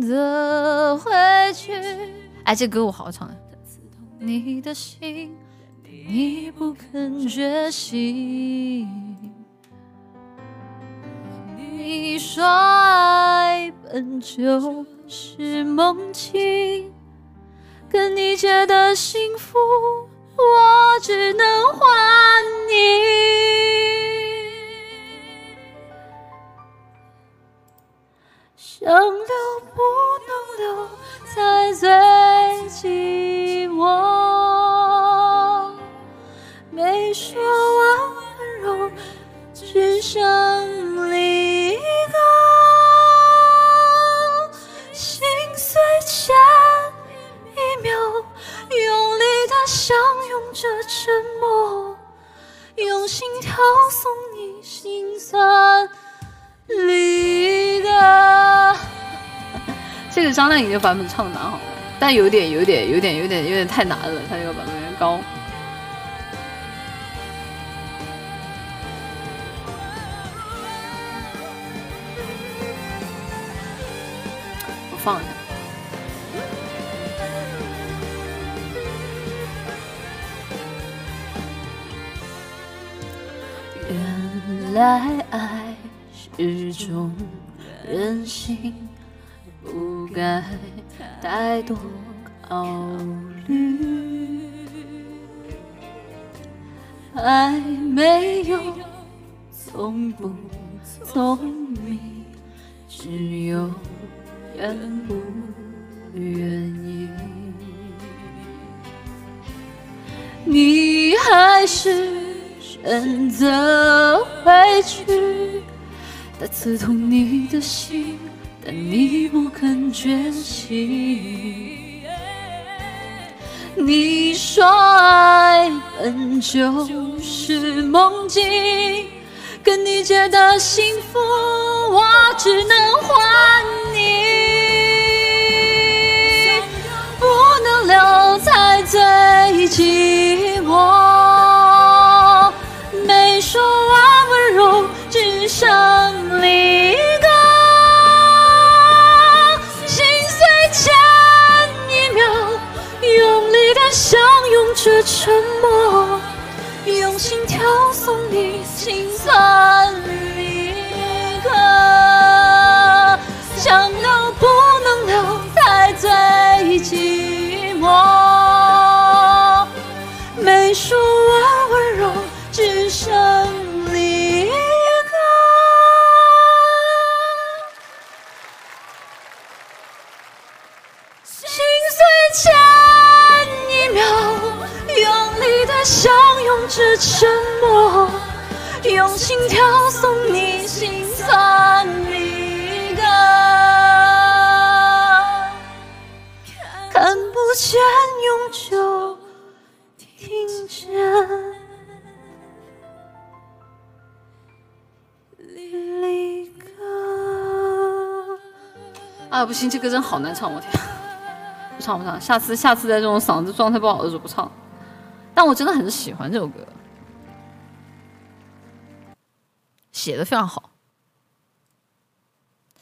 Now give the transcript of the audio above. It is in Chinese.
的回去。哎，这歌我好好唱啊。你的心，你不肯觉醒。你说爱本就是梦境，跟你借的幸福，我只能还你。想，最寂寞。没说完温柔，只剩离歌。心碎前一秒，用力的相拥着沉默，用心跳送你心酸离。这个张靓颖的版本唱的蛮好的，但有点、有点、有点、有点、有点太难了，他这个版本有点高。我放一下。原来爱是种任性，不该太多考虑。爱没有从不聪明，只有愿不愿意。你还是选择回去，它刺痛你的心，但你不肯觉醒。你说爱本就是梦境，跟你借的幸福，我只能还你。不能留才最寂着沉默，用心跳送你心酸离歌。想留不能留，才最寂寞。没说完温柔，只剩离歌。心碎前相拥着沉默，用心跳送你心酸离歌。看不见永久，听见。啊，不行，这歌真好难唱，我天，不唱不唱，下次下次在这种嗓子状态不好的时候不唱。但我真的很喜欢这首歌，写的非常好。